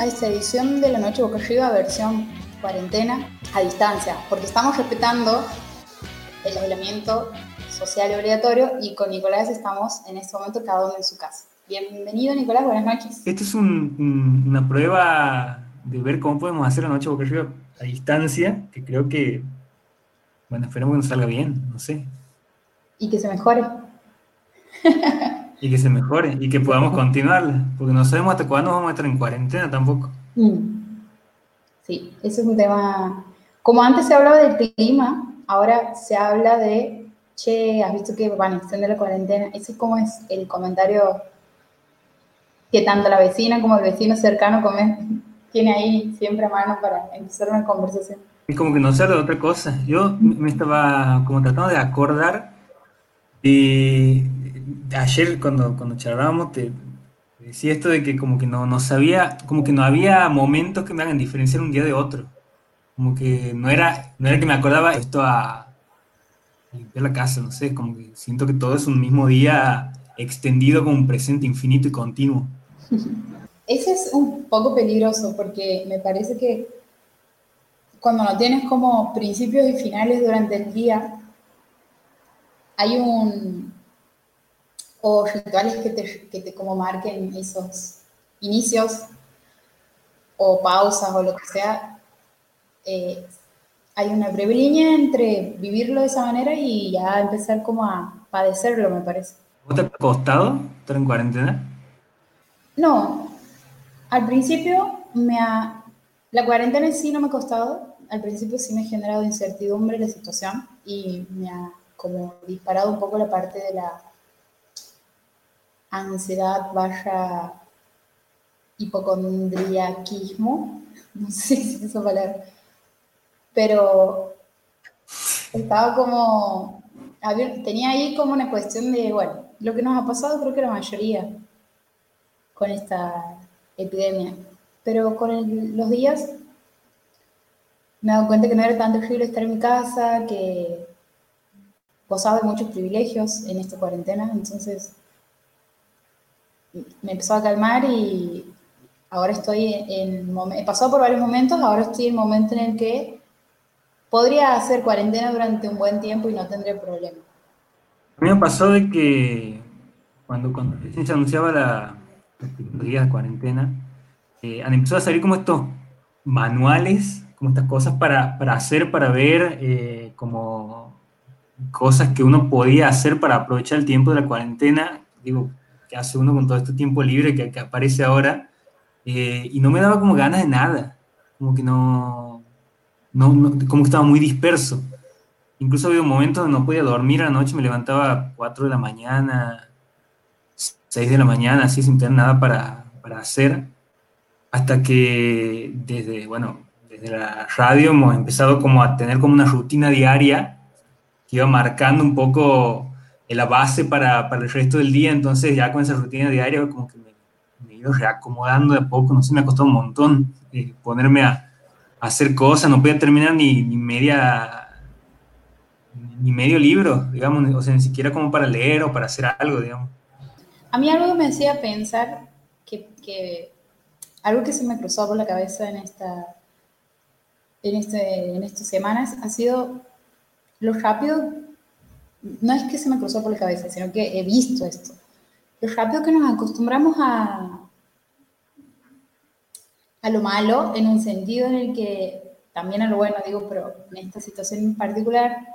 A esta edición de La Noche Boca Arriba, versión cuarentena a distancia, porque estamos respetando el aislamiento social obligatorio y con Nicolás estamos en este momento cada uno en su casa. Bienvenido Nicolás, buenas noches. Esto es una prueba de ver cómo podemos hacer La Noche Boca Arriba a distancia, que creo que, bueno, esperemos que nos salga bien, no sé. Y que se mejore. Y que se mejore y que podamos continuarla, porque no sabemos hasta cuándo vamos a estar en cuarentena tampoco. Mm. Sí, ese es un tema. Como antes se hablaba del clima, ahora se habla de, che, has visto que van a extender la cuarentena. Ese es como es el comentario que tanto la vecina como el vecino cercano tiene ahí siempre a mano para empezar una conversación. Es como que no se habla de otra cosa. Yo me estaba como tratando de acordar y ayer cuando, cuando charlábamos te decía esto de que como que no, no sabía, como que no había momentos que me hagan diferenciar un día de otro. Como que no era, no era que me acordaba esto a, limpiar la casa, no sé, como que siento que todo es un mismo día extendido como un presente infinito y continuo. Ese es un poco peligroso porque me parece que cuando no tienes como principios y finales durante el día, hay un, o rituales que te, que te como marquen esos inicios o pausas o lo que sea, eh, hay una breve línea entre vivirlo de esa manera y ya empezar como a padecerlo, me parece. ¿Vos te ha costado estar en cuarentena? No, al principio me ha... La cuarentena en sí no me ha costado, al principio sí me ha generado incertidumbre la situación y me ha como disparado un poco la parte de la ansiedad barra hipocondriaquismo, no sé si es esa palabra, pero estaba como, tenía ahí como una cuestión de, bueno, lo que nos ha pasado creo que la mayoría con esta epidemia, pero con los días me he dado cuenta que no era tan terrible estar en mi casa, que gozaba de muchos privilegios en esta cuarentena, entonces me empezó a calmar y ahora estoy en, pasado por varios momentos, ahora estoy en el momento en el que podría hacer cuarentena durante un buen tiempo y no tendré problema. A mí me pasó de que cuando, cuando se anunciaba la, días de cuarentena, eh, han empezado a salir como estos manuales, como estas cosas para, para hacer, para ver, eh, como cosas que uno podía hacer para aprovechar el tiempo de la cuarentena. Digo, que hace uno con todo este tiempo libre que, aparece ahora, eh, y no me daba como ganas de nada, como que no, no, como que estaba muy disperso. Incluso había momentos donde no podía dormir a la noche, me levantaba a 4 de la mañana, 6 de la mañana, así sin tener nada para, para hacer, hasta que desde, bueno, desde la radio hemos empezado como a tener como una rutina diaria que iba marcando un poco la base para, para, el resto del día, entonces ya con esa rutina diaria como que me, me he ido reacomodando de a poco, no sé, me ha costado un montón eh, ponerme a, hacer cosas, no podía terminar ni, ni, media, ni medio libro, digamos, o sea, ni siquiera como para leer o para hacer algo, digamos. A mí algo me hacía pensar que, que algo que se me cruzó por la cabeza en esta en, este, en estas semanas ha sido lo rápido no es que se me cruzó por la cabeza, sino que he visto esto. Lo rápido que nos acostumbramos a, a lo malo, en un sentido en el que, también a lo bueno digo, pero en esta situación en particular,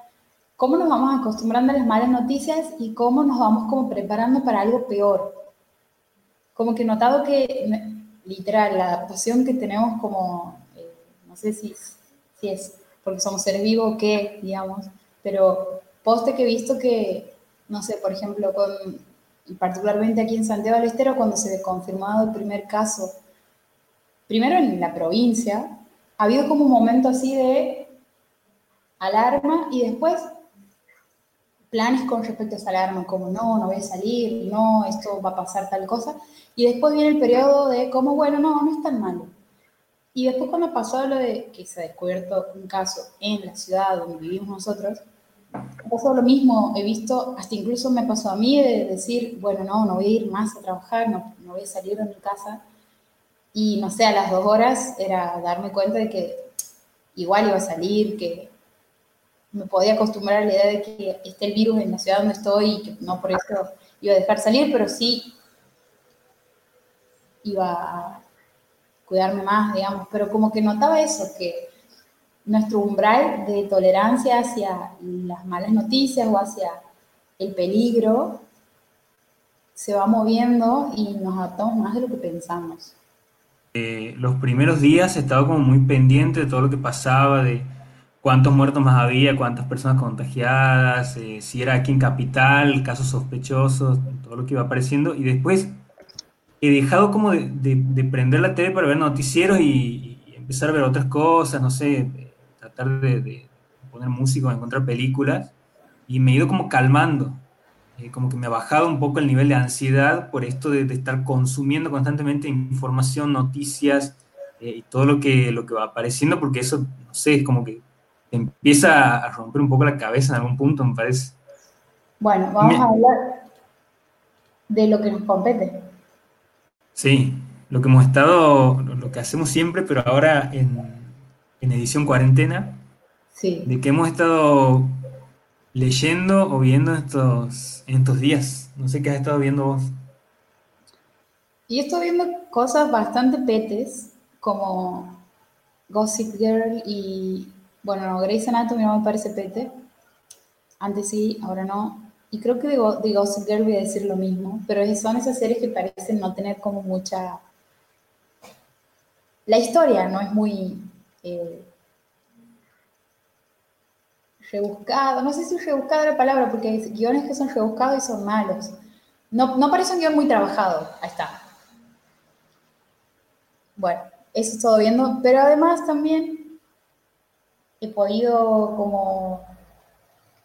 cómo nos vamos acostumbrando a las malas noticias y cómo nos vamos como preparando para algo peor. Como que he notado que, literal, la adaptación que tenemos como, eh, no sé si, si es porque somos seres vivos o qué, digamos, pero poste que he visto que, no sé, por ejemplo, con, particularmente aquí en Santiago del Estero, cuando se ha confirmado el primer caso, primero en la provincia, ha habido como un momento así de alarma y después planes con respecto a esa alarma, como no, no voy a salir, no, esto va a pasar tal cosa, y después viene el periodo de como, bueno, no, no es tan malo. Y después cuando pasó lo de que se ha descubierto un caso en la ciudad donde vivimos nosotros, pasó lo mismo, he visto, hasta incluso me pasó a mí de decir, bueno, no, no voy a ir más a trabajar, no, no voy a salir de mi casa. Y no sé, a las dos horas era darme cuenta de que igual iba a salir, que me podía acostumbrar a la idea de que esté el virus en la ciudad donde estoy y que no por eso iba a dejar salir, pero sí iba a cuidarme más, digamos, pero como que notaba eso, que nuestro umbral de tolerancia hacia las malas noticias o hacia el peligro se va moviendo y nos adaptamos más de lo que pensamos. Eh, los primeros días estaba como muy pendiente de todo lo que pasaba, de cuántos muertos más había, cuántas personas contagiadas, eh, si era aquí en Capital, casos sospechosos, todo lo que iba apareciendo. Y después he dejado como de, prender la tele para ver noticieros y, empezar a ver otras cosas, no sé, tratar de, poner música o encontrar películas. Y me he ido como calmando, eh, como que me ha bajado un poco el nivel de ansiedad por esto de, estar consumiendo constantemente información, noticias eh, y todo lo que, lo que va apareciendo, porque eso, no sé, es como que empieza a romper un poco la cabeza en algún punto, me parece. Bueno, vamos a hablar de lo que nos compete. Sí, lo que hemos estado, lo que hacemos siempre, pero ahora en, edición cuarentena, sí. de que hemos estado leyendo o viendo estos, en estos días. No sé qué has estado viendo vos. Y estoy viendo cosas bastante petes, como Gossip Girl y, bueno, Grey's Anatomy no me parece pete. Antes sí, ahora no. Y creo que de, de Gossip Girl voy a decir lo mismo, pero son esas series que parecen no tener como mucha... La historia no es muy eh, rebuscada, no sé si rebuscada la palabra, porque hay guiones que son rebuscados y son malos. No, no parece un guion muy trabajado, ahí está. Bueno, eso todo viendo, pero además también he podido como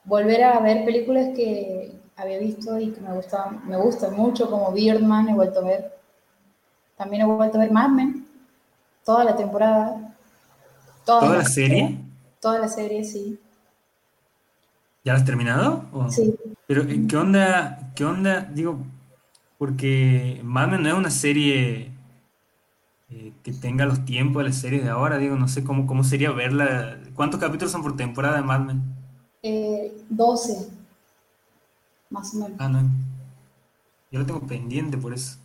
volver a ver películas que había visto y que me gustaban, me gustan mucho, como Birdman, he vuelto a ver. También he vuelto a ver Mad Men, toda la temporada. ¿Toda, la serie? Toda la serie, sí. ¿Ya has terminado? Sí. Pero, eh, ¿qué onda? ¿Qué onda? Digo, porque Mad Men no es una serie eh, que tenga los tiempos de las series de ahora. Digo, no sé cómo, cómo sería verla. ¿Cuántos capítulos son por temporada de Mad Men? Eh, 12, más o menos. Ah, no. Yo lo tengo pendiente por eso.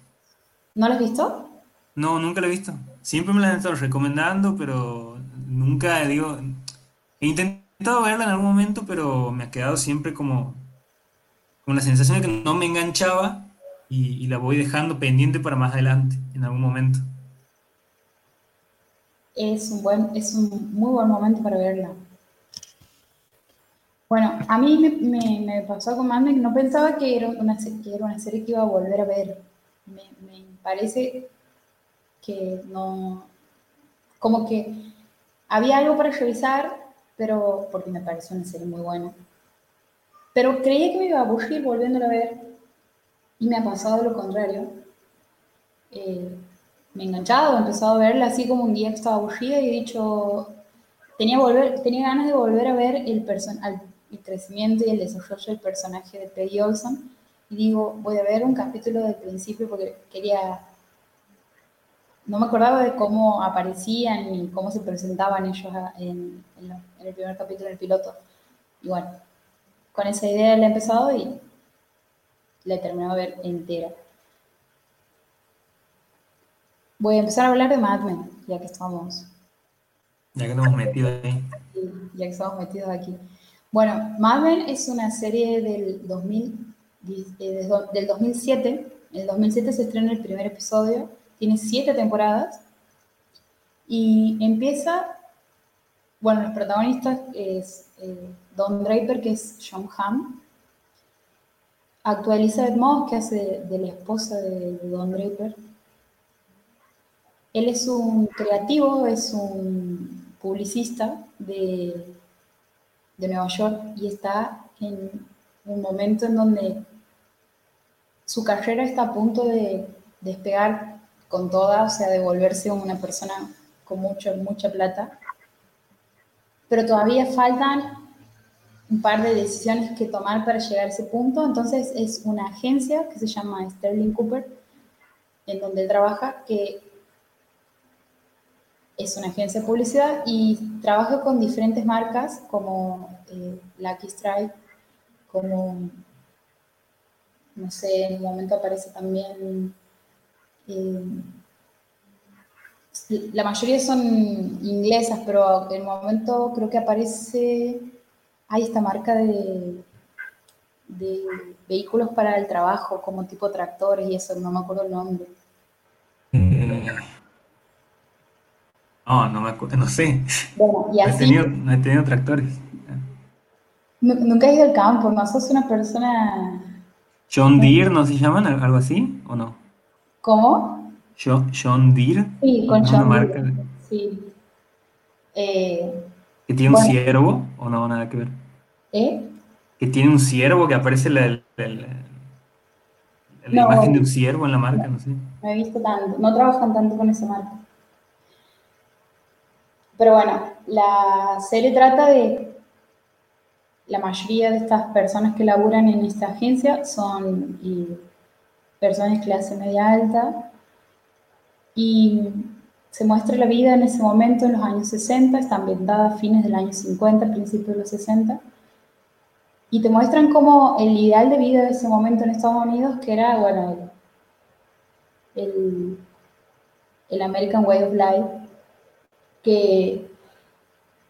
¿No lo has visto? No, nunca lo he visto. Siempre me la han estado recomendando, pero nunca, digo, he intentado verla en algún momento, pero me ha quedado siempre como con la sensación de que no me enganchaba y, la voy dejando pendiente para más adelante, en algún momento. Es un, buen, es un muy buen momento para verla. Bueno, a mí me, pasó con Mad no pensaba que era, una, que era una serie que iba a volver a ver. Me, parece que no, como que había algo para revisar, pero porque me pareció una serie muy buena. Pero creía que me iba a aburrir volviéndola a ver y me ha pasado lo contrario. Eh, me he enganchado, he empezado a verla así como un día que estaba aburrida y he dicho, tenía, volver, tenía ganas de volver a ver el personal el crecimiento y el desarrollo del personaje de Peggy Olson. Y digo, voy a ver un capítulo del principio porque quería... No me acordaba de cómo aparecían y cómo se presentaban ellos en, el primer capítulo del piloto. Y bueno, con esa idea la he empezado y la he terminado de ver entera. Voy a empezar a hablar de Mad Men, ya que estamos. Ya que estamos metidos ahí. ya que estamos metidos aquí. Bueno, Mad Men es una serie del, 2000, eh, del 2007. En el 2007 se estrena el primer episodio. Tiene siete temporadas. Y empieza, bueno, los protagonistas es eh, Don Draper, que es John Hamm. Actúa Elizabeth Moss, que hace de la esposa de, de Don Draper. Él es un creativo, es un publicista de de Nueva York y está en un momento en donde su carrera está a punto de despegar con toda, o sea, de volverse una persona con mucho, mucha plata. Pero todavía faltan un par de decisiones que tomar para llegar a ese punto. Entonces es una agencia que se llama Sterling Cooper, en donde él trabaja, que es una agencia de publicidad y trabaja con diferentes marcas como eh, Lucky Strike, como, no sé, en un momento aparece también, eh, la mayoría son inglesas, pero en un momento creo que aparece, hay esta marca de, de vehículos para el trabajo, como tipo tractores y eso, no me acuerdo el nombre. No, no me acuerdo, no sé. Bueno, y No he así, tenido, no he tenido tractores. nu- nunca has ido al campo, no sos una persona... John Deere, ¿no se llaman? ¿Al- ¿Algo así? ¿O no? ¿Cómo? Jo- John Deere, Sí, con una John marca Deere, Sí. Eh, que tiene un ciervo, ¿o no? Nada que ver. ¿eh? Que tiene un ciervo, que aparece la, la- la- la No. imagen de un ciervo en la marca, no sé. No he visto tanto, no trabajan tanto con esa marca. Pero bueno, la serie trata de la mayoría de estas personas que laburan en esta agencia son y, personas de clase media alta y se muestra la vida en ese momento en los años 60, está ambientada a fines del año 50, principios de los 60 y te muestran como el ideal de vida de ese momento en Estados Unidos que era, bueno, el, el, American Way of Life, que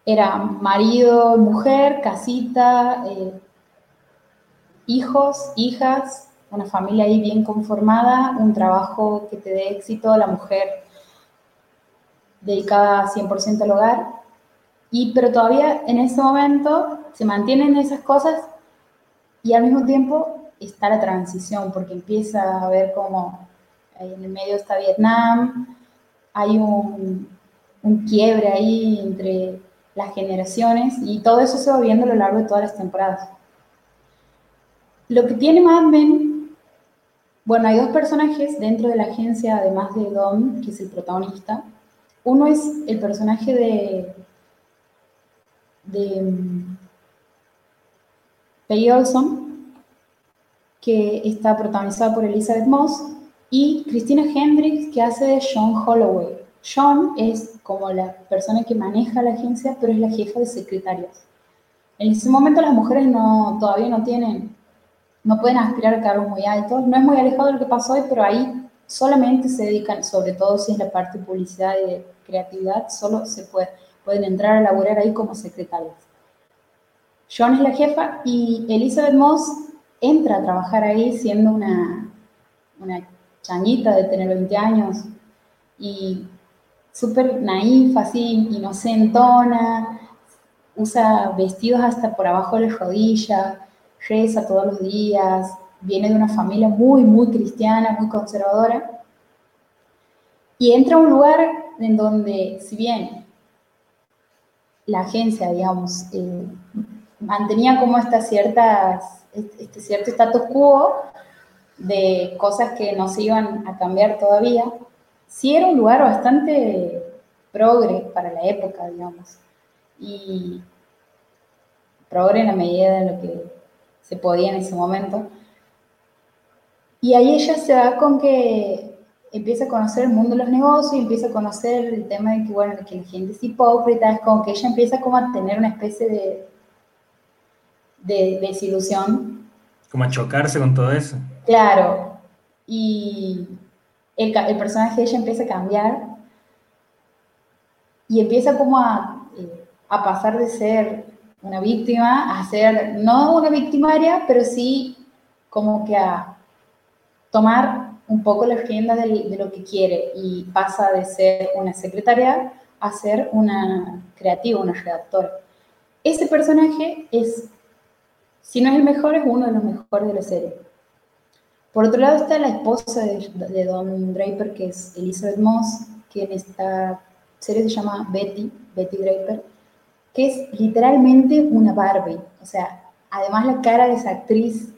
era marido, mujer, casita, eh, hijos, hijas, una familia ahí bien conformada, un trabajo que te dé éxito, la mujer dedicada 100% al hogar, y, pero todavía en ese momento se mantienen esas cosas y al mismo tiempo está la transición, porque empieza a ver ahí en el medio está Vietnam, hay un, un quiebre ahí entre las generaciones y todo eso se va viendo a lo largo de todas las temporadas. Lo que tiene Mad Men, bueno, hay dos personajes dentro de la agencia, además de Dom, que es el protagonista. Uno es el personaje de, de um, Peggy Olson, que está protagonizada por Elizabeth Moss, y Christina Hendricks, que hace de Sean Holloway. Sean es como la persona que maneja la agencia, pero es la jefa de secretarias. En ese momento las mujeres no, todavía no tienen, no pueden aspirar a cargos muy altos. No es muy alejado de lo que pasó hoy, pero ahí solamente se dedican, sobre todo si es la parte de publicidad y de creatividad, solo se puede, pueden entrar a laborar ahí como secretarias. Sean es la jefa y Elizabeth Moss entra a trabajar ahí siendo una, una changuita de tener 20 años y súper naif, así, inocentona, usa vestidos hasta por abajo de la rodilla, reza todos los días, viene de una familia muy, muy cristiana, muy conservadora, y entra a un lugar en donde, si bien la agencia, digamos, eh, mantenía como estas ciertas, este cierto status quo de cosas que no se iban a cambiar todavía, sí era un lugar bastante progre para la época, digamos. Y progre en la medida de lo que se podía en ese momento. Y ahí ella se va con que empieza a conocer el mundo de los negocios y empieza a conocer el tema de que, bueno, que la gente es hipócrita, es como que ella empieza como a tener una especie de, de desilusión. Como a chocarse con todo eso. Claro. Y el, el, personaje de ella empieza a cambiar y empieza como a, eh, a, pasar de ser una víctima a ser, no una victimaria, pero sí como que a tomar un poco la agenda de, de lo que quiere y pasa de ser una secretaria a ser una creativa, una redactora. Ese personaje es, si no es el mejor, es uno de los mejores de la serie. Por otro lado está la esposa de, de, Don Draper, que es Elizabeth Moss, que en esta serie se llama Betty, Betty Draper, que es literalmente una Barbie. O sea, además la cara de esa actriz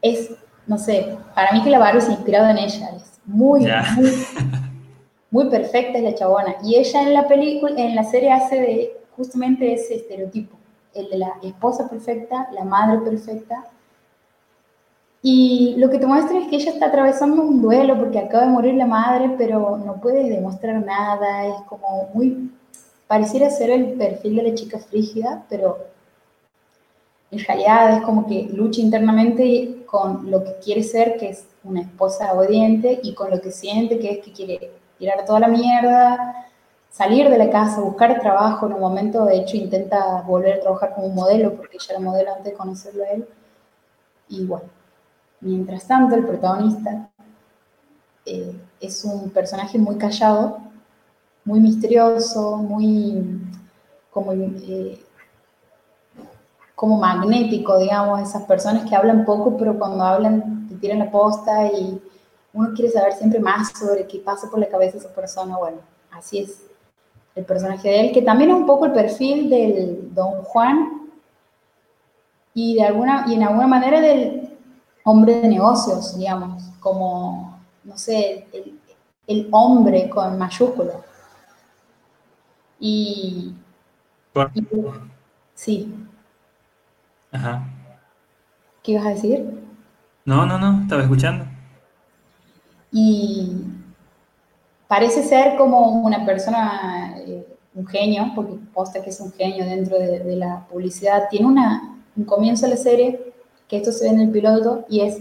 es, no sé, para mí que la Barbie se ha inspirado en ella. Es muy, yeah. muy, muy perfecta es la chabona. Y ella en la película, en la serie hace de justamente ese estereotipo. El de la esposa perfecta, la madre perfecta, Y lo que te muestra es que ella está atravesando un duelo porque acaba de morir la madre, pero no puede demostrar nada, es como muy, pareciera ser el perfil de la chica frígida, pero en realidad es como que lucha internamente con lo que quiere ser, que es una esposa obediente, y con lo que siente, que es que quiere tirar toda la mierda, salir de la casa, buscar trabajo. En un momento, de hecho, intenta volver a trabajar como modelo, porque ella era modelo antes de conocerlo a él. Y bueno, mientras tanto, el protagonista eh, es un personaje muy callado, muy misterioso, muy como, eh, como magnético, digamos, esas personas que hablan poco, pero cuando hablan te tiran la posta y uno quiere saber siempre más sobre qué pasa por la cabeza de esa persona. Bueno, así es el personaje de él, que también es un poco el perfil del Don Juan y, de alguna, y en alguna manera del hombre de negocios, digamos, como, no sé, el, hombre con mayúscula. Y, y, sí. Ajá. ¿Qué ibas a decir? No, no, no, estaba escuchando. Y parece ser como una persona, eh, un genio, porque posta que es un genio dentro de, la publicidad. Tiene una, un comienzo de la serie, que esto se ve en el piloto, y es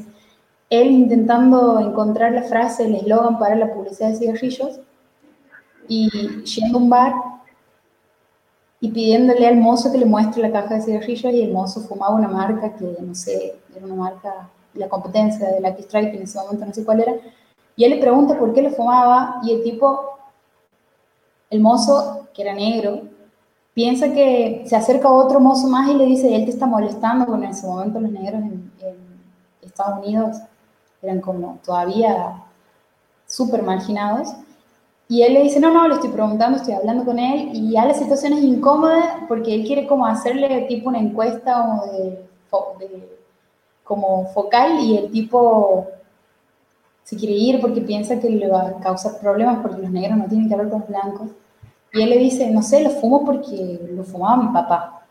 él intentando encontrar la frase, el eslogan para la publicidad de cigarrillos, y yendo a un bar y pidiéndole al mozo que le muestre la caja de cigarrillos, y el mozo fumaba una marca que, no sé, era una marca, la competencia de Lucky Strike, en ese momento no sé cuál era, y él le pregunta por qué le fumaba y el tipo, el mozo, que era negro, piensa que se acerca a otro mozo más y le dice, él te está molestando, porque en ese momento los negros en, Estados Unidos eran como todavía súper marginados. Y él le dice, no, no, le estoy preguntando, estoy hablando con él, y ya la situación es incómoda porque él quiere como hacerle tipo una encuesta de, de como focal y el tipo se quiere ir porque piensa que le va a causar problemas porque los negros no tienen que hablar con los blancos. Y él le dice, no sé, lo fumo porque lo fumaba mi papá.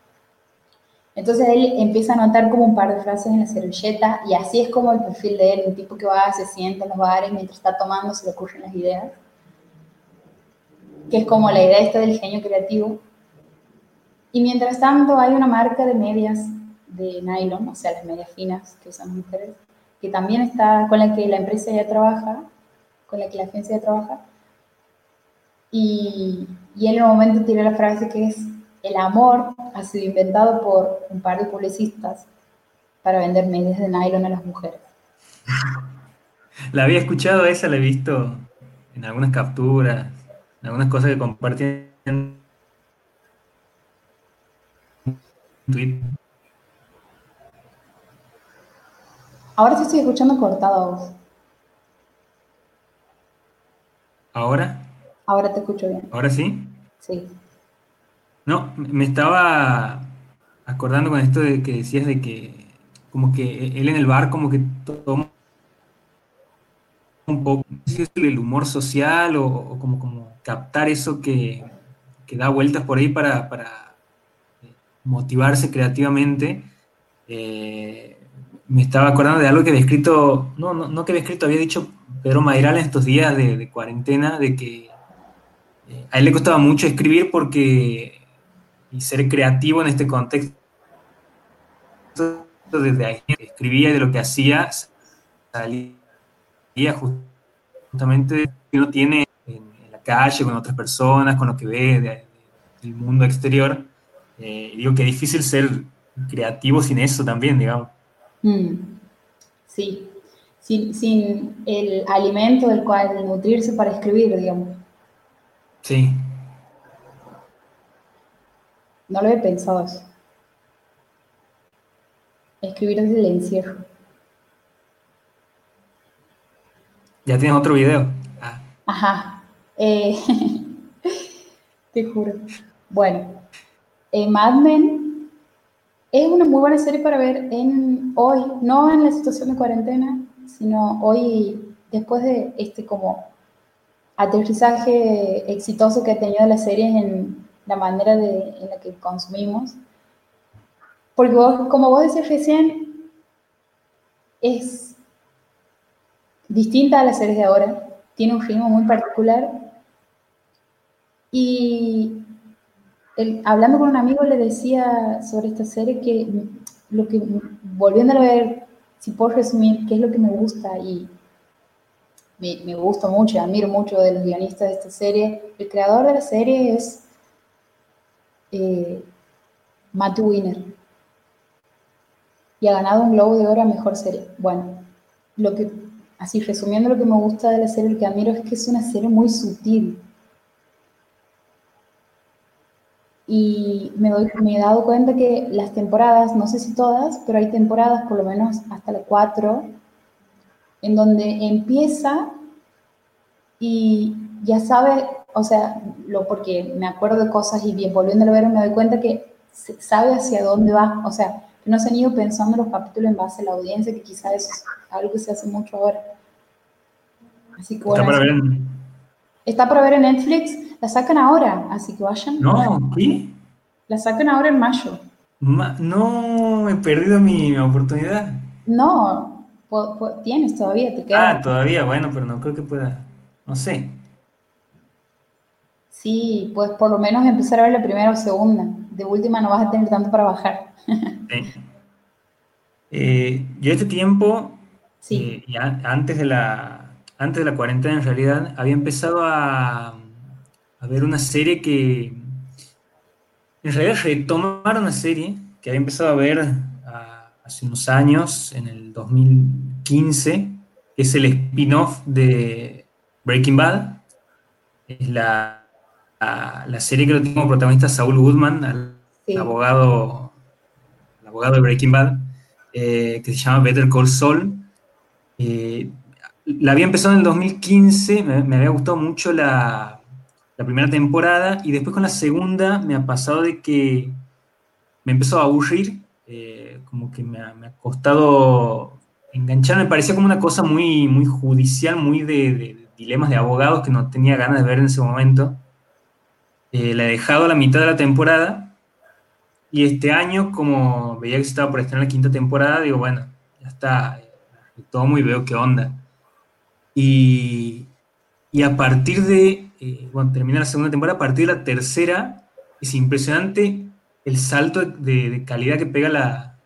Entonces él empieza a anotar como un par de frases en la servilleta y así es como el perfil de él, un tipo que va, se sienta en los bares mientras está tomando, se le ocurren las ideas. Que es como la idea esta del genio creativo. Y mientras tanto hay una marca de medias de nylon, o sea, las medias finas que usan las mujeres, que también está, con la que la empresa ya trabaja, con la que la agencia ya trabaja. Y, y en un momento tiene la frase que es, el amor ha sido inventado por un par de publicistas para vender medias de nylon a las mujeres. La había escuchado esa, la he visto en algunas capturas, algunas cosas que compartían en Twitter. Ahora te estoy escuchando cortado. ¿Ahora? Ahora te escucho bien. ¿Ahora sí? Sí. No, me estaba acordando con esto de que decías de que como que él en el bar como que toma un poco el humor social o, como, como captar eso que, da vueltas por ahí para, motivarse creativamente. Eh, me estaba acordando de algo que había escrito, no, no, no que había escrito, había dicho Pedro Mairal en estos días de, cuarentena, de que eh, a él le costaba mucho escribir porque, y ser creativo en este contexto, desde ahí escribía de lo que hacía, salía justamente que uno tiene en, la calle, con otras personas, con lo que ve del mundo exterior. Eh, digo que es difícil ser creativo sin eso también, digamos. Mm, sí, sin, el alimento del cual nutrirse para escribir, digamos. Sí. No lo he pensado. Escribir desde el encierro. Ya tienes otro video. Ah. Ajá. Eh, te juro. Bueno, eh, Mad Men es una muy buena serie para ver hoy, no en la situación de cuarentena, sino hoy, después de este como aterrizaje exitoso que ha tenido la serie en la manera de, en la que consumimos. Porque como vos decís recién, es distinta a las series de ahora, tiene un ritmo muy particular y hablando con un amigo le decía sobre esta serie que lo que, volviendo a ver, si puedo resumir, qué es lo que me gusta y me, gusta mucho, admiro mucho de los guionistas de esta serie. El creador de la serie es eh, Matthew Winner y ha ganado un Globo de Oro a Mejor Serie. Bueno, lo que, así resumiendo lo que me gusta de la serie, que admiro es que es una serie muy sutil. Y me, he dado cuenta que las temporadas, no sé si todas, pero hay temporadas, por lo menos hasta la 4, en donde empieza y ya sabe, o sea, lo porque me acuerdo de cosas y bien volviendo a ver me doy cuenta que sabe hacia dónde va, o sea, no se han ido pensando los capítulos en base a la audiencia, que quizás es algo que se hace mucho ahora. Así que bueno. Está para ver en... Está para ver en Netflix, la sacan ahora, así que vayan. No, ¿qué? La sacan ahora en mayo. no, he perdido mi oportunidad. No, tienes todavía, te queda. Ah, todavía, bueno, pero no creo que pueda, no sé. Sí, pues por lo menos empezar a ver la primera o segunda. De última no vas a tener tanto para bajar. Eh, yo este tiempo, sí. Eh, antes, de la, antes de la cuarentena en realidad, había empezado a, a ver una serie que, en realidad retomar una serie que había empezado a ver hace unos años, en el 2015, es el spin-off de Breaking Bad. Es la, la, serie que lo tiene como protagonista Saul Goodman, el, abogado, el abogado de Breaking Bad, eh, que se llama Better Call Saul. Eh, la había empezado en el 2015, me, había gustado mucho la, la primera temporada y después con la segunda me ha pasado de que me empezó a aburrir eh, como que me ha, costado enganchar, me parecía como una cosa muy, muy judicial, muy de, dilemas de abogados que no tenía ganas de ver en ese momento. Eh, la he dejado la mitad de la temporada y este año, como veía que se estaba por estrenar la quinta temporada, digo, bueno, ya está, eh, tomo y veo qué onda. Y, y a partir de, bueno, termina la segunda temporada, a partir de la tercera, es impresionante el salto de, calidad que pega la,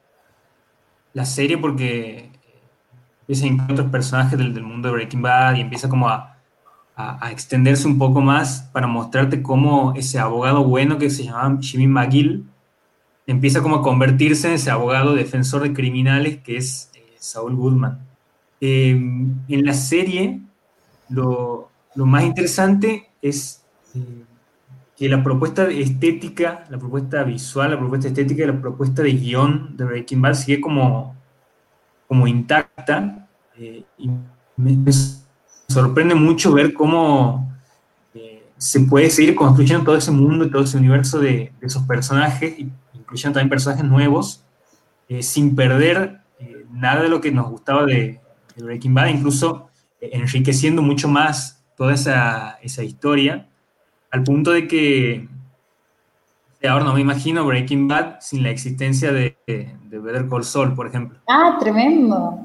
la serie porque empieza a incluir otros personajes del, mundo de Breaking Bad y empieza como a, extenderse un poco más para mostrarte cómo ese abogado bueno que se llamaba Jimmy McGill empieza como a convertirse en ese abogado defensor de criminales que es eh, Saul Goodman. Eh, en la serie lo, más interesante es eh, que la propuesta estética, la propuesta visual, la propuesta estética y la propuesta de guion de Breaking Bad sigue como, como intacta. Eh, y me, sorprende mucho ver cómo eh, se puede seguir construyendo todo ese mundo y todo ese universo de, esos personajes, incluyendo también personajes nuevos, eh, sin perder nada de lo que nos gustaba de, Breaking Bad, incluso enriqueciendo mucho más toda esa, esa historia al punto de que ahora no me imagino Breaking Bad sin la existencia de, de Better Call Saul, por ejemplo. Ah, tremendo.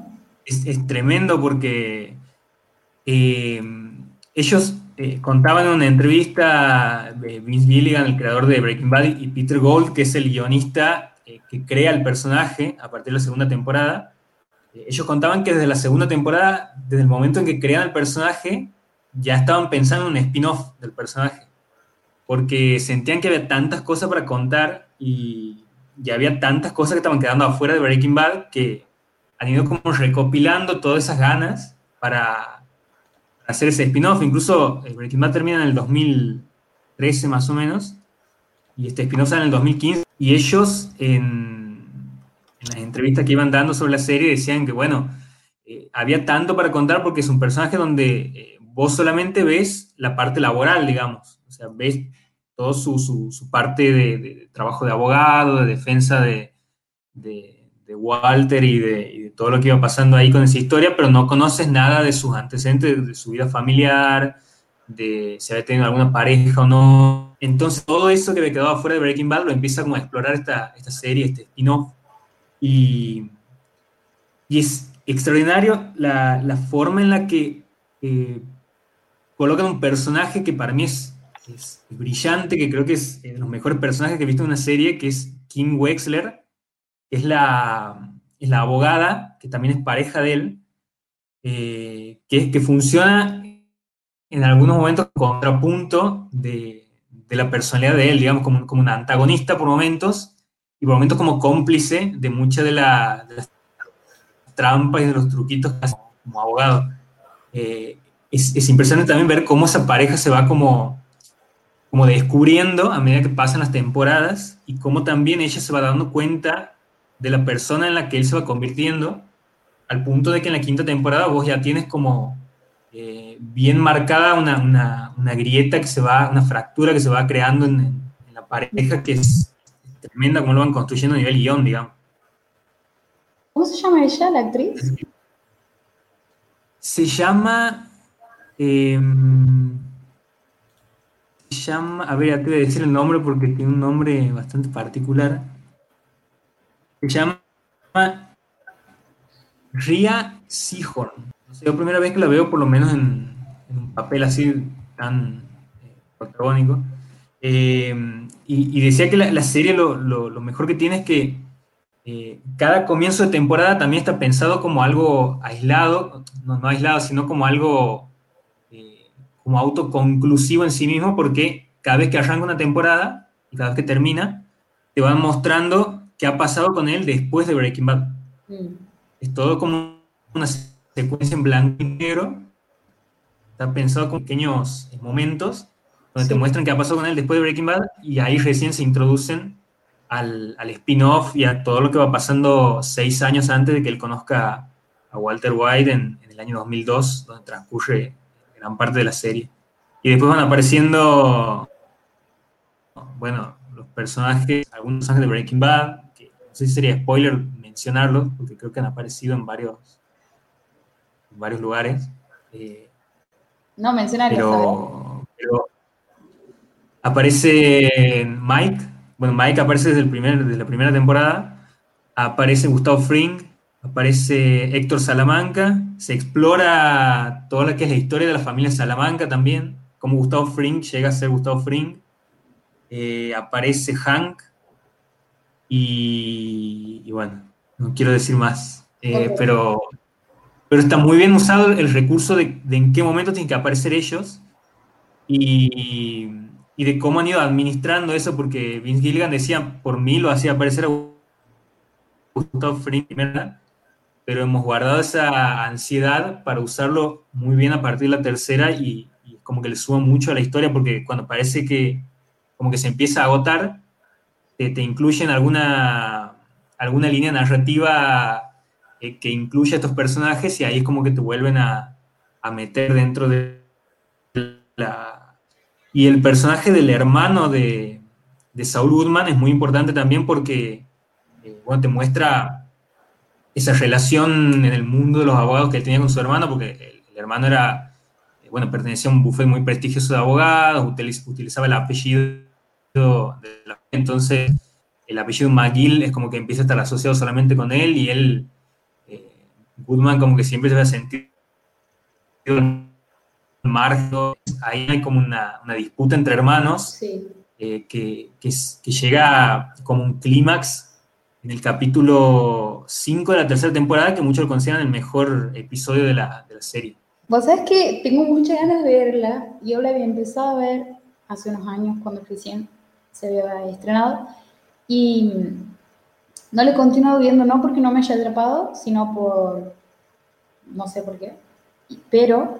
Es, tremendo porque eh, ellos eh, contaban en una entrevista de Vince Gilligan, el creador de Breaking Bad, y Peter Gold, que es el guionista eh, que crea el personaje a partir de la segunda temporada. ellos contaban que desde la segunda temporada, desde el momento en que crean el personaje, ya estaban pensando en un spin-off del personaje porque sentían que había tantas cosas para contar y ya había tantas cosas que estaban quedando afuera de Breaking Bad que han ido como recopilando todas esas ganas para hacer ese spin-off. Incluso eh, Breaking Bad termina en el 2013 más o menos y este spin-off sale en el 2015 y ellos en, las entrevistas que iban dando sobre la serie decían que bueno, eh, había tanto para contar porque es un personaje donde eh, vos solamente ves la parte laboral, digamos. O sea, ves todo su, su, parte de, trabajo de abogado, de defensa de, de, Walter y, de, todo lo que iba pasando ahí con esa historia, pero no conoces nada de sus antecedentes, de su vida familiar, de si había tenido alguna pareja o no. Entonces, todo eso que me quedaba fuera de Breaking Bad lo empieza como a explorar esta, esta serie, este spin-off. Y, y es, extraordinario la, la forma en la que eh, colocan un personaje que para mí es, es, brillante, que creo que es de los mejores personajes que he visto en una serie, que es Kim Wexler, es la, es la abogada, que también es pareja de él, eh, que, que funciona en algunos momentos contrapunto de, de la personalidad de él, digamos, como, como un antagonista por momentos, y por momentos como cómplice de muchas de, la, de las trampas y de los truquitos como, abogado. Eh, es, es, impresionante también ver cómo esa pareja se va como, como descubriendo a medida que pasan las temporadas y cómo también ella se va dando cuenta de la persona en la que él se va convirtiendo, al punto de que en la quinta temporada vos ya tienes como eh, bien marcada una, una, una, grieta que se va, una fractura que se va creando en, en la pareja que es tremenda como lo van construyendo a nivel guion, digamos. ¿Cómo se llama ella, la actriz? Se llama. Eh, se llama. A ver, te voy a decir el nombre porque tiene un nombre bastante particular. Se llama Ria Seahorn. Es la primera vez que la veo, por lo menos en, un papel así tan eh. Eh, y, decía que la, serie lo, mejor que tiene es que eh, cada comienzo de temporada también está pensado como algo aislado, no, no aislado, sino como algo eh, como autoconclusivo en sí mismo, porque cada vez que arranca una temporada y cada vez que termina, te van mostrando qué ha pasado con él después de Breaking Bad. Mm. Es todo como una secuencia en blanco y negro, está pensado con pequeños momentos donde sí. te muestran qué ha pasado con él después de Breaking Bad y ahí recién se introducen al, al spin-off y a todo lo que va pasando seis años antes de que él conozca a Walter White en, en, el año 2002, donde transcurre gran parte de la serie. Y después van apareciendo, bueno, los personajes, algunos personajes de Breaking Bad, sé si sería spoiler mencionarlos, porque creo que han aparecido en varios, en varios lugares. Eh, no, mencionarlos. Pero, pero aparece Mike, bueno, Mike aparece desde, el primer, desde la primera temporada, aparece Gustavo Fring, aparece Héctor Salamanca, se explora toda la que es la historia de la familia Salamanca también, como Gustavo Fring llega a ser Gustavo Fring, eh, aparece Hank y, y, bueno, no quiero decir más, eh, pero, pero está muy bien usado el recurso de, de en qué momento tienen que aparecer ellos y y de cómo han ido administrando eso, porque Vince Gilligan decía, por mí lo hacía aparecer a Gustavo Fring, pero hemos guardado esa ansiedad para usarlo muy bien a partir de la tercera y, y, como que le suma mucho a la historia, porque cuando parece que como que se empieza a agotar, te, te incluyen alguna, alguna línea narrativa eh, que incluye a estos personajes y ahí es como que te vuelven a, a meter dentro de la y el personaje del hermano de, de Saul Goodman es muy importante también porque eh, bueno, te muestra esa relación en el mundo de los abogados que él tenía con su hermano, porque el, hermano era, eh, bueno, pertenecía a un buffet muy prestigioso de abogados, utiliz, utilizaba el apellido de la, entonces el apellido McGill es como que empieza a estar asociado solamente con él y él, eh, Goodman como que siempre se va a sentir margen, ahí hay como una, una disputa entre hermanos sí. eh, que, que, que, llega como un clímax en el capítulo 5 de la tercera temporada, que muchos lo consideran el mejor episodio de la, de la serie. Vos sabés que tengo muchas ganas de verla, yo la había empezado a ver hace unos años cuando recién se había estrenado y no le he continuado viendo, no porque no me haya atrapado, sino por, no sé por qué, pero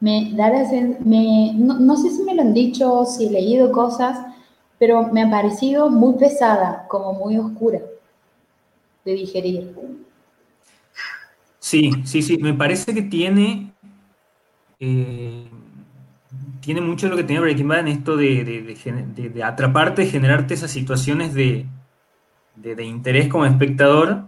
me da la me, no, no, sé si me lo han dicho, si he leído cosas, pero me ha parecido muy pesada, como muy oscura de digerir. Sí, sí, sí, me parece que tiene, eh, tiene mucho lo que tenía Breaking Bad en esto de, de, de, generarte esas situaciones de, interés como espectador,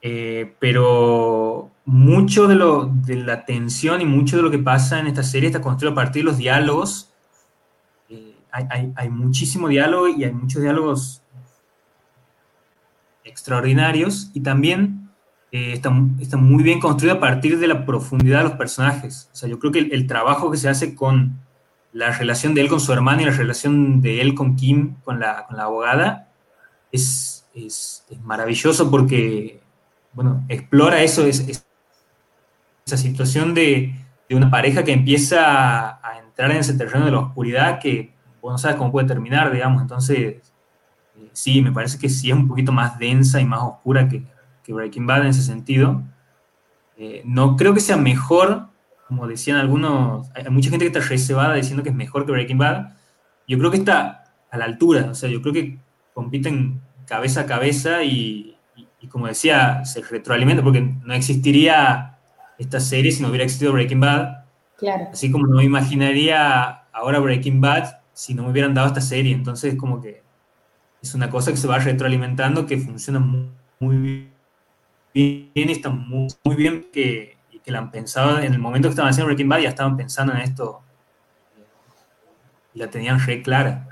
eh, pero mucho de, lo, de la tensión y mucho de lo que pasa en esta serie está construido a partir de los diálogos. Eh, hay, muchísimo diálogo y hay muchos diálogos extraordinarios y también eh, está, muy bien construida a partir de la profundidad de los personajes. O sea, yo creo que el, trabajo que se hace con la relación de él con su hermana y la relación de él con Kim, con la, con la abogada, es, es, maravilloso porque, bueno, explora eso, es, esa situación de, de, una pareja que empieza a, entrar en ese terreno de la oscuridad que vos no sabes cómo puede terminar, digamos. Entonces, eh, sí, me parece que sí es un poquito más densa y más oscura que, que Breaking Bad en ese sentido. Eh, no creo que sea mejor, como decían algunos, hay mucha gente que está reservada diciendo que es mejor que Breaking Bad. Yo creo que está a la altura, o sea, yo creo que compiten cabeza a cabeza y, y como decía, se retroalimenta porque no existiría esta serie si no hubiera existido Breaking Bad. Claro. Así como no imaginaría ahora Breaking Bad si no me hubieran dado esta serie. Entonces, como que es una cosa que se va retroalimentando, que funciona muy, muy bien y está muy, muy bien que, que, la han pensado en el momento que estaban haciendo Breaking Bad, ya estaban pensando en esto y la tenían re clara.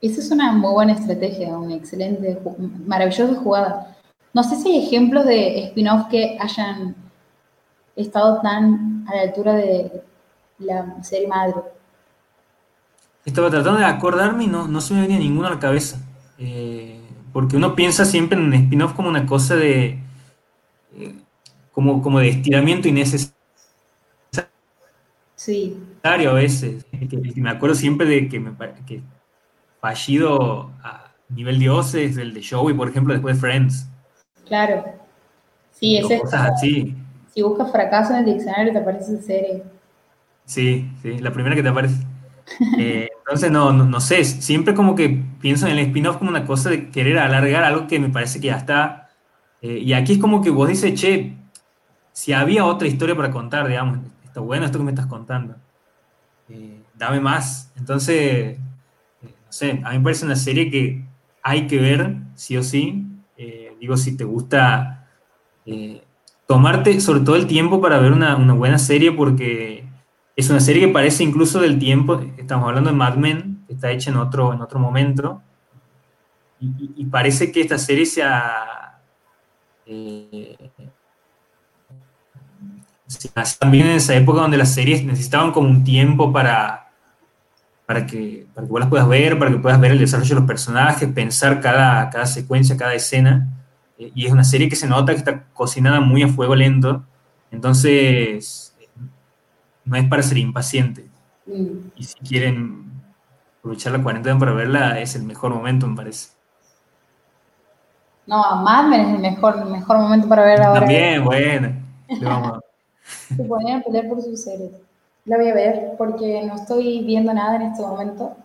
Esa es una muy buena estrategia, una excelente, maravillosa jugada. No sé si hay ejemplos de spin-off que hayan estado tan a la altura de la serie madre. Estaba tratando de acordarme y no, no se me venía ninguno a la cabeza. Eh, porque uno piensa siempre en un spin-off como una cosa de, como, como de estiramiento innecesario sí. a veces. Me acuerdo siempre de que, me, que fallido a nivel dios es el de Joey, por ejemplo, después de Friends. Claro. Sí, ese es así. Si buscas fracaso en el diccionario te aparece esa serie. Sí, sí, la primera que te aparece. Eh, entonces, no, no, no, sé, siempre como que pienso en el spin-off como una cosa de querer alargar algo que me parece que ya está eh, y aquí es como que vos dices, che, si había otra historia para contar, digamos, está bueno esto que me estás contando. Eh, dame más. Entonces, eh, no sé, a mí me parece una serie que hay que ver, sí o sí. digo, si te gusta tomarte sobre todo el tiempo para ver una, buena serie, porque es una serie que parece incluso del tiempo, estamos hablando de Mad Men, que está hecha en otro, en otro momento, y, parece que esta serie se ha eh, también en esa época donde las series necesitaban como un tiempo para, para, que, para que vos las puedas ver, para que puedas ver el desarrollo de los personajes, pensar cada, cada secuencia, cada escena. Eh, y es una serie que se nota que está cocinada muy a fuego lento. Entonces, no es para ser impaciente. Mm. Y si quieren aprovechar la cuarentena para verla, es el mejor momento, me parece. No, Mad Men es el mejor, mejor momento para ver ahora. También, bueno. Se ponen a pelear por sus series. La voy a ver porque no estoy viendo nada en este momento.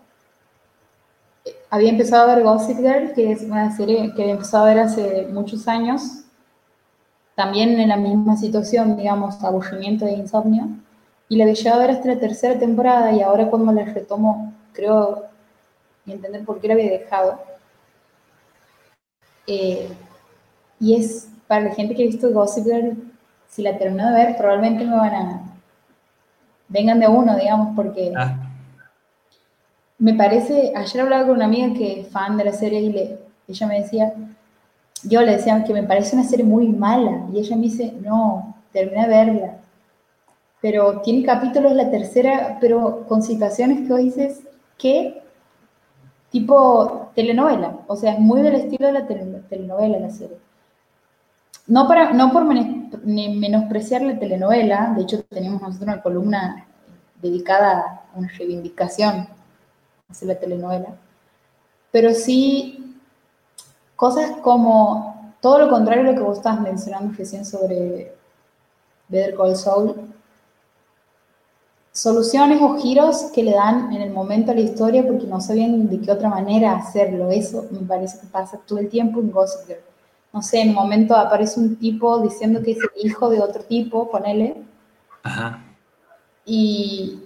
Había empezado a ver Gossip Girl, que es una serie que había empezado a ver hace muchos años. También en la misma situación, digamos, aburrimiento e insomnio. Y la dejé a ver hasta la tercera temporada y ahora cuando la retomo, creo entender por qué la había dejado eh, y es para la gente que ha visto Gossip Girl, si la termino de ver, probablemente me van a. vengan de uno, digamos, porque. Ah. Me parece. Ayer hablaba con una amiga que es fan de la serie y le, ella me decía. Yo le decía que me parece una serie muy mala. Y ella me dice, no, termina de verla. Pero tiene capítulos la tercera, pero con situaciones que vos dices, que tipo telenovela, o sea, es muy del estilo de la telenovela la serie. No, para, no por menospreciar la telenovela, de hecho tenemos nosotros una columna dedicada a una reivindicación hacia la telenovela, pero sí cosas como todo lo contrario a lo que vos estabas mencionando recién sobre Better Call Saul, soluciones o giros que le dan en el momento a la historia porque no sabían de qué otra manera hacerlo. Eso me parece que pasa todo el tiempo en Gossip Girl. No sé, en un momento aparece un tipo diciendo que es el hijo de otro tipo, ponele. Ajá. Y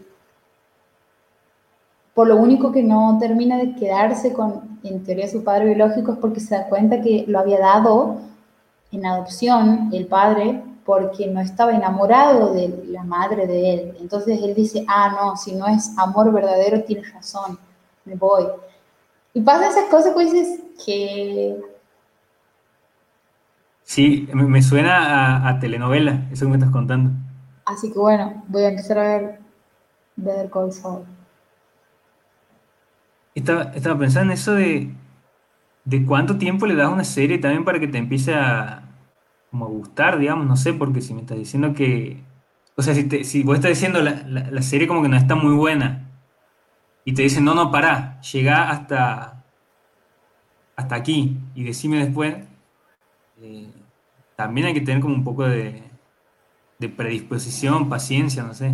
por lo único que no termina de quedarse con, en teoría, su padre biológico es porque se da cuenta que lo había dado en adopción el padre porque no estaba enamorado de la madre de él. Entonces él dice, ah, no, si no es amor verdadero, tienes razón, me voy. Y pasan esas cosas que dices que... Sí, me, suena a, telenovela, eso que me estás contando. Así que bueno, voy a empezar a ver Better Call Saul. Estaba, estaba pensando en eso de, de cuánto tiempo le das a una serie también para que te empiece a, como a gustar, digamos, no sé, porque si me estás diciendo que, o sea, si, te, si vos estás diciendo la, la, serie como que no está muy buena y te dicen, no, no, pará, llega hasta, hasta aquí y decime después, eh, también hay que tener como un poco de, predisposición, paciencia, no sé.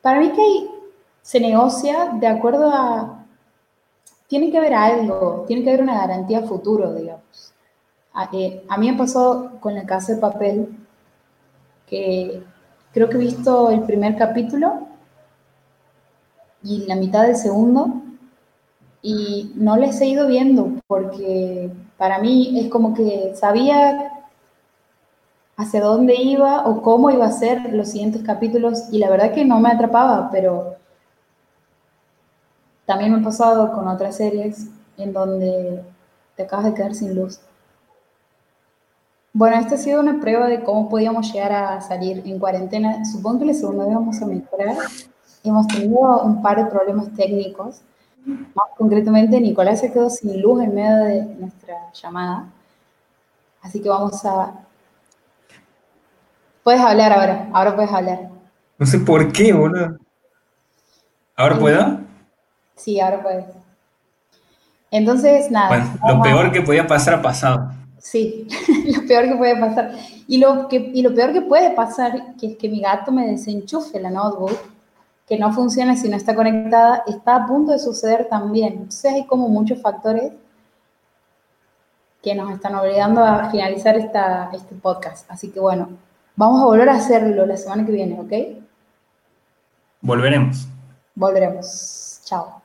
Para mí que se negocia de acuerdo a... Tiene que haber algo, tiene que haber una garantía futuro, digamos. A, eh, a mí me pasó con la casa de papel que creo que he visto el primer capítulo y la mitad del segundo y no les he ido viendo porque para mí es como que sabía hacia dónde iba o cómo iba a ser los siguientes capítulos y la verdad que no me atrapaba, pero también me ha pasado con otras series en donde te acabas de quedar sin luz. Bueno, esta ha sido una prueba de cómo podíamos llegar a salir en cuarentena. Supongo que la segunda vez vamos a mejorar. Hemos tenido un par de problemas técnicos. Más concretamente, Nicolás se quedó sin luz en medio de nuestra llamada. Así que vamos a Puedes hablar ahora, ahora puedes hablar. No sé por qué, boludo. ¿Ahora puedo? Sí, ahora puedes. Entonces, nada. Bueno, lo peor que podía pasar ha pasado. Sí, lo peor que puede pasar. Y lo, que, y lo peor que puede pasar, que es que mi gato me desenchufe la notebook, que no funciona si no está conectada, está a punto de suceder también. Entonces hay como muchos factores que nos están obligando a finalizar esta, este podcast. Así que bueno, Vamos a volver a hacerlo la semana que viene, ¿ok? Volveremos. Volveremos. Chao.